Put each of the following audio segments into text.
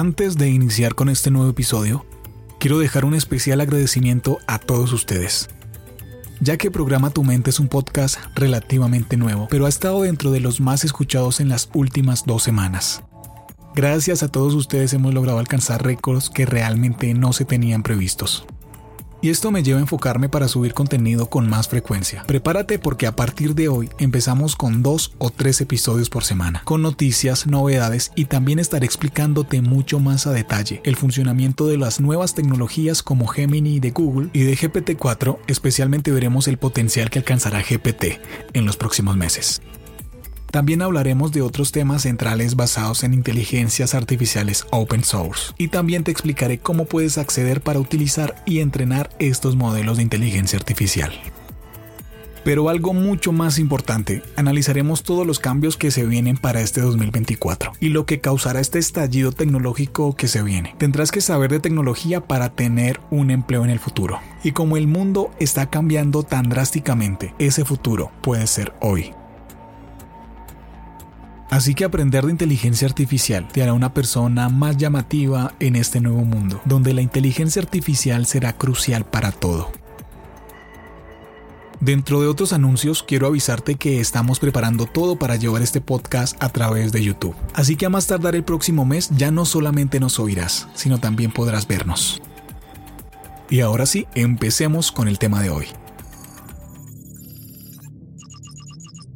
Antes de iniciar con este nuevo episodio, quiero dejar un especial agradecimiento a todos ustedes. Ya que Programa Tu Mente es un podcast relativamente nuevo, pero ha estado dentro de los más escuchados en las últimas dos semanas. Gracias a todos ustedes hemos logrado alcanzar récords que realmente no se tenían previstos. Y esto me lleva a enfocarme para subir contenido con más frecuencia. Prepárate porque a partir de hoy empezamos con dos o tres episodios por semana, con noticias, novedades y también estaré explicándote mucho más a detalle el funcionamiento de las nuevas tecnologías como Gemini de Google y de GPT-4, especialmente veremos el potencial que alcanzará GPT en los próximos meses. También hablaremos de otros temas centrales basados en inteligencias artificiales open source. Y también te explicaré cómo puedes acceder para utilizar y entrenar estos modelos de inteligencia artificial. Pero algo mucho más importante, analizaremos todos los cambios que se vienen para este 2024 y lo que causará este estallido tecnológico que se viene. Tendrás que saber de tecnología para tener un empleo en el futuro. Y como el mundo está cambiando tan drásticamente, ese futuro puede ser hoy. Así que aprender de inteligencia artificial te hará una persona más llamativa en este nuevo mundo, donde la inteligencia artificial será crucial para todo. Dentro de otros anuncios, quiero avisarte que estamos preparando todo para llevar este podcast a través de YouTube. Así que a más tardar el próximo mes ya no solamente nos oirás, sino también podrás vernos. Y ahora sí, empecemos con el tema de hoy.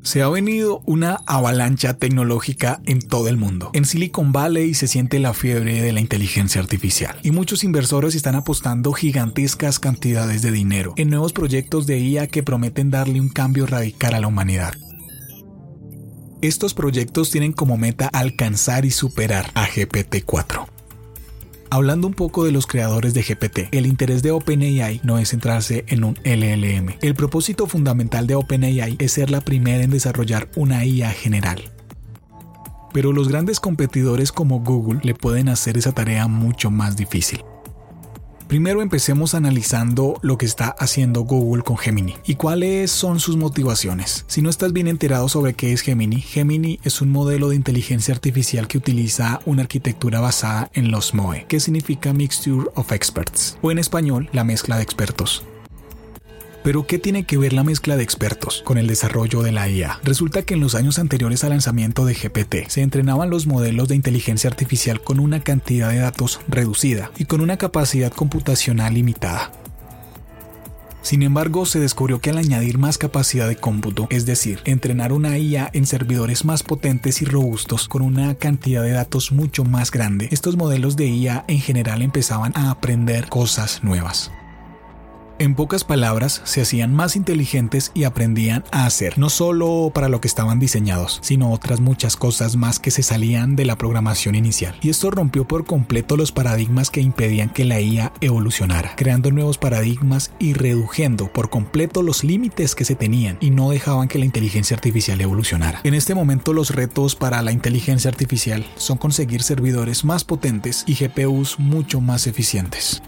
Se ha venido una avalancha tecnológica en todo el mundo. En Silicon Valley se siente la fiebre de la inteligencia artificial y muchos inversores están apostando gigantescas cantidades de dinero en nuevos proyectos de IA que prometen darle un cambio radical a la humanidad. Estos proyectos tienen como meta alcanzar y superar a GPT-4. Hablando un poco de los creadores de GPT, el interés de OpenAI no es centrarse en un LLM. El propósito fundamental de OpenAI es ser la primera en desarrollar una IA general. Pero los grandes competidores como Google le pueden hacer esa tarea mucho más difícil. Primero empecemos analizando lo que está haciendo Google con Gemini y cuáles son sus motivaciones. Si no estás bien enterado sobre qué es Gemini, Gemini es un modelo de inteligencia artificial que utiliza una arquitectura basada en los MOE, que significa Mixture of Experts, o en español, la mezcla de expertos. Pero ¿qué tiene que ver la mezcla de expertos con el desarrollo de la IA? Resulta que en los años anteriores al lanzamiento de GPT se entrenaban los modelos de inteligencia artificial con una cantidad de datos reducida y con una capacidad computacional limitada. Sin embargo, se descubrió que al añadir más capacidad de cómputo, es decir, entrenar una IA en servidores más potentes y robustos con una cantidad de datos mucho más grande, estos modelos de IA en general empezaban a aprender cosas nuevas. En pocas palabras, se hacían más inteligentes y aprendían a hacer, no solo para lo que estaban diseñados, sino otras muchas cosas más que se salían de la programación inicial. Y esto rompió por completo los paradigmas que impedían que la IA evolucionara, creando nuevos paradigmas y redujendo por completo los límites que se tenían y no dejaban que la inteligencia artificial evolucionara. En este momento los retos para la inteligencia artificial son conseguir servidores más potentes y GPUs mucho más eficientes.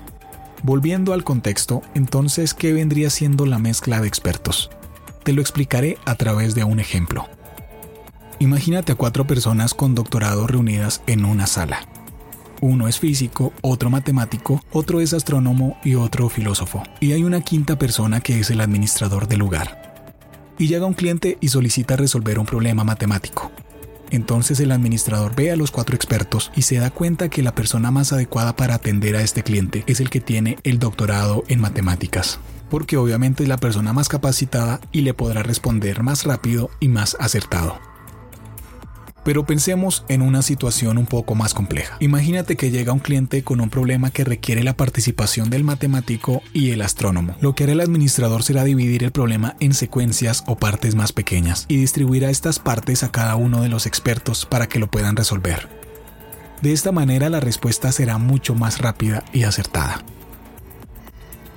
Volviendo al contexto, entonces, ¿qué vendría siendo la mezcla de expertos? Te lo explicaré a través de un ejemplo. Imagínate a cuatro personas con doctorado reunidas en una sala. Uno es físico, otro matemático, otro es astrónomo y otro filósofo. Y hay una quinta persona que es el administrador del lugar. Y llega un cliente y solicita resolver un problema matemático. Entonces el administrador ve a los cuatro expertos y se da cuenta que la persona más adecuada para atender a este cliente es el que tiene el doctorado en matemáticas, porque obviamente es la persona más capacitada y le podrá responder más rápido y más acertado. Pero pensemos en una situación un poco más compleja. Imagínate que llega un cliente con un problema que requiere la participación del matemático y el astrónomo. Lo que hará el administrador será dividir el problema en secuencias o partes más pequeñas y distribuirá estas partes a cada uno de los expertos para que lo puedan resolver. De esta manera la respuesta será mucho más rápida y acertada.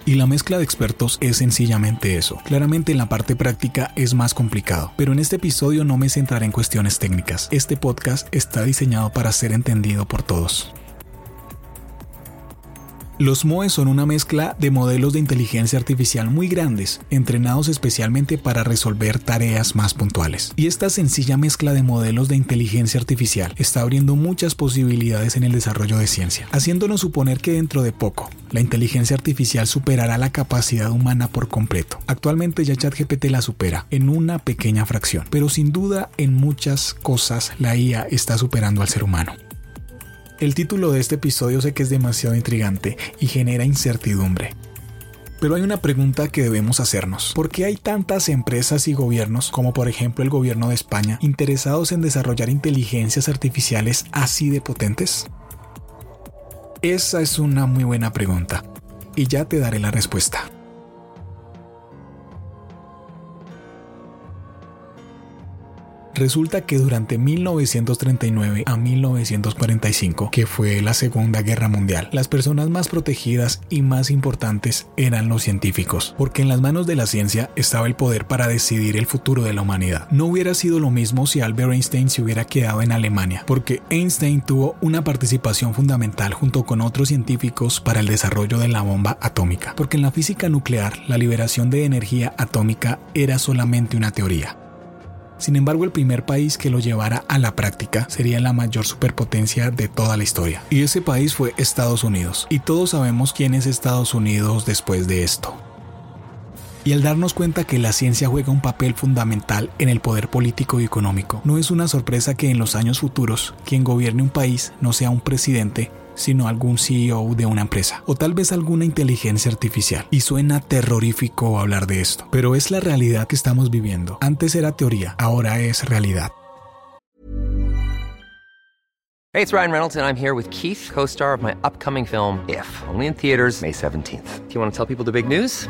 Y la mezcla de expertos es sencillamente eso. Claramente en la parte práctica es más complicado, pero en este episodio no me centraré en cuestiones técnicas. Este podcast está diseñado para ser entendido por todos. Los MOE son una mezcla de modelos de inteligencia artificial muy grandes, entrenados especialmente para resolver tareas más puntuales. Y esta sencilla mezcla de modelos de inteligencia artificial está abriendo muchas posibilidades en el desarrollo de ciencia, haciéndonos suponer que dentro de poco, la inteligencia artificial superará la capacidad humana por completo. Actualmente ya ChatGPT la supera en una pequeña fracción, pero sin duda en muchas cosas la IA está superando al ser humano. El título de este episodio sé que es demasiado intrigante y genera incertidumbre. Pero hay una pregunta que debemos hacernos. ¿Por qué hay tantas empresas y gobiernos, como por ejemplo el gobierno de España, interesados en desarrollar inteligencias artificiales así de potentes? Esa es una muy buena pregunta, y ya te daré la respuesta. Resulta que durante 1939 a 1945, que fue la Segunda Guerra Mundial, las personas más protegidas y más importantes eran los científicos, porque en las manos de la ciencia estaba el poder para decidir el futuro de la humanidad. No hubiera sido lo mismo si Albert Einstein se hubiera quedado en Alemania, porque Einstein tuvo una participación fundamental junto con otros científicos para el desarrollo de la bomba atómica, porque en la física nuclear la liberación de energía atómica era solamente una teoría. Sin embargo, el primer país que lo llevara a la práctica sería la mayor superpotencia de toda la historia. Y ese país fue Estados Unidos. Y todos sabemos quién es Estados Unidos después de esto. Y al darnos cuenta que la ciencia juega un papel fundamental en el poder político y económico, no es una sorpresa que en los años futuros quien gobierne un país no sea un presidente, sino algún CEO de una empresa o tal vez alguna inteligencia artificial. Y suena terrorífico hablar de esto, pero es la realidad que estamos viviendo. Antes era teoría, ahora es realidad. Hey, it's Ryan Reynolds and I'm here with Keith, co-star of my upcoming film If, only in theaters May 17th. Do you want to tell people the big news?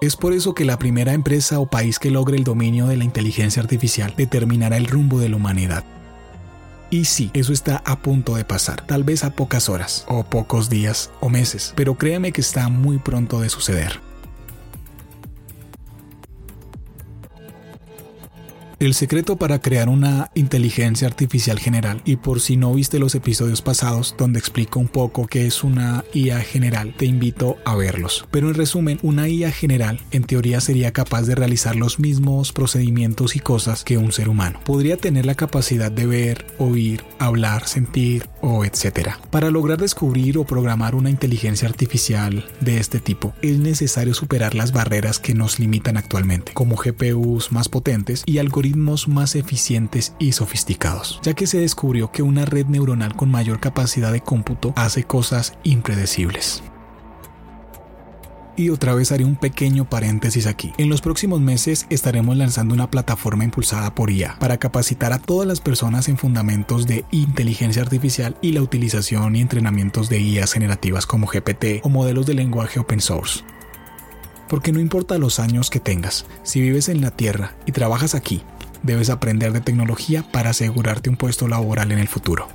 Es por eso que la primera empresa o país que logre el dominio de la inteligencia artificial determinará el rumbo de la humanidad. Y sí, eso está a punto de pasar, tal vez a pocas horas, o pocos días, o meses, pero créeme que está muy pronto de suceder. El secreto para crear una inteligencia artificial general, y por si no viste los episodios pasados donde explico un poco qué es una IA general, te invito a verlos. Pero en resumen, una IA general en teoría sería capaz de realizar los mismos procedimientos y cosas que un ser humano. Podría tener la capacidad de ver, oír, hablar, sentir o etcétera. Para lograr descubrir o programar una inteligencia artificial de este tipo, es necesario superar las barreras que nos limitan actualmente, como GPUs más potentes y algoritmos más eficientes y sofisticados, ya que se descubrió que una red neuronal con mayor capacidad de cómputo hace cosas impredecibles. Y otra vez haré un pequeño paréntesis aquí. En los próximos meses estaremos lanzando una plataforma impulsada por IA para capacitar a todas las personas en fundamentos de inteligencia artificial y la utilización y entrenamientos de IAs generativas como GPT o modelos de lenguaje open source. Porque no importa los años que tengas, si vives en la Tierra y trabajas aquí, debes aprender de tecnología para asegurarte un puesto laboral en el futuro.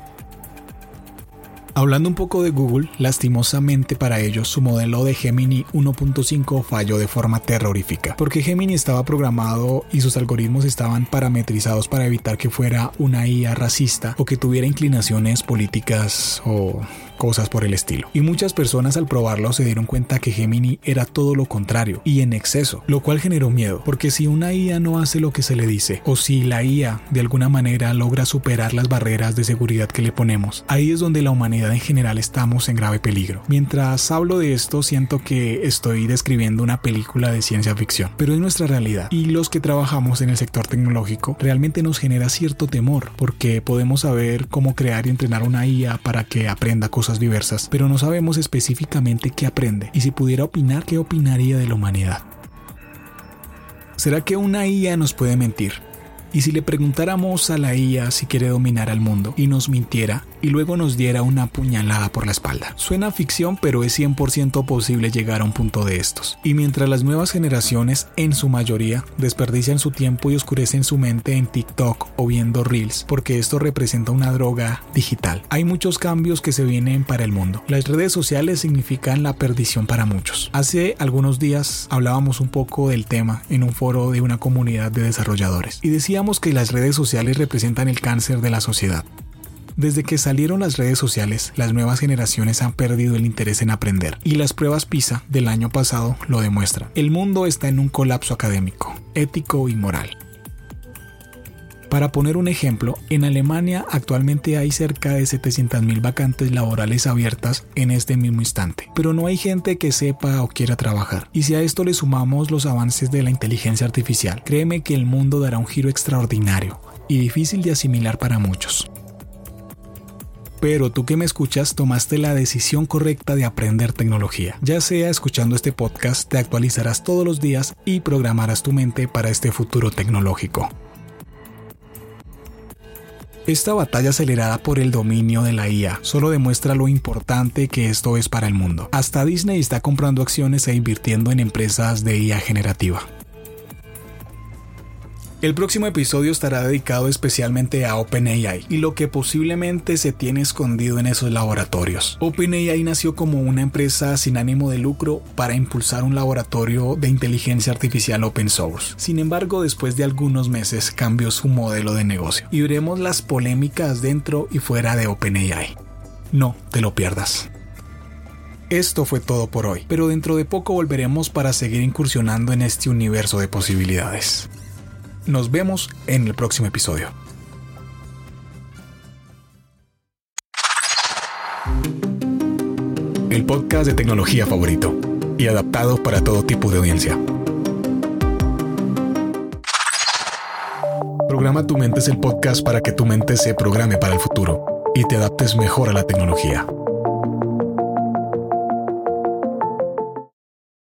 Hablando un poco de Google, lastimosamente para ellos su modelo de Gemini 1.5 falló de forma terrorífica, porque Gemini estaba programado y sus algoritmos estaban parametrizados para evitar que fuera una IA racista o que tuviera inclinaciones políticas o cosas por el estilo. Y muchas personas al probarlo se dieron cuenta que Gemini era todo lo contrario y en exceso, lo cual generó miedo, porque si una IA no hace lo que se le dice, o si la IA de alguna manera logra superar las barreras de seguridad que le ponemos, ahí es donde la humanidad en general estamos en grave peligro. Mientras hablo de esto, siento que estoy describiendo una película de ciencia ficción, pero es nuestra realidad. Y los que trabajamos en el sector tecnológico realmente nos genera cierto temor, porque podemos saber cómo crear y entrenar una IA para que aprenda cosas diversas, pero no sabemos específicamente qué aprende y si pudiera opinar, qué opinaría de la humanidad. ¿Será que una IA nos puede mentir? Y si le preguntáramos a la IA si quiere dominar al mundo y nos mintiera y luego nos diera una puñalada por la espalda. Suena ficción, pero es 100% posible llegar a un punto de estos. Y mientras las nuevas generaciones, en su mayoría, desperdician su tiempo y oscurecen su mente en TikTok o viendo Reels, porque esto representa una droga digital, hay muchos cambios que se vienen para el mundo. Las redes sociales significan la perdición para muchos. Hace algunos días hablábamos un poco del tema en un foro de una comunidad de desarrolladores y decíamos que las redes sociales representan el cáncer de la sociedad. Desde que salieron las redes sociales, las nuevas generaciones han perdido el interés en aprender, y las pruebas PISA del año pasado lo demuestran. El mundo está en un colapso académico, ético y moral. Para poner un ejemplo, en Alemania actualmente hay cerca de 700.000 vacantes laborales abiertas en este mismo instante, pero no hay gente que sepa o quiera trabajar. Y si a esto le sumamos los avances de la inteligencia artificial, créeme que el mundo dará un giro extraordinario y difícil de asimilar para muchos. Pero tú que me escuchas tomaste la decisión correcta de aprender tecnología. Ya sea escuchando este podcast, te actualizarás todos los días y programarás tu mente para este futuro tecnológico. Esta batalla acelerada por el dominio de la IA solo demuestra lo importante que esto es para el mundo. Hasta Disney está comprando acciones e invirtiendo en empresas de IA generativa. El próximo episodio estará dedicado especialmente a OpenAI y lo que posiblemente se tiene escondido en esos laboratorios. OpenAI nació como una empresa sin ánimo de lucro para impulsar un laboratorio de inteligencia artificial open source. Sin embargo, después de algunos meses cambió su modelo de negocio y veremos las polémicas dentro y fuera de OpenAI. No te lo pierdas. Esto fue todo por hoy, pero dentro de poco volveremos para seguir incursionando en este universo de posibilidades. Nos vemos en el próximo episodio. El podcast de tecnología favorito y adaptado para todo tipo de audiencia. Programa tu mente es el podcast para que tu mente se programe para el futuro y te adaptes mejor a la tecnología.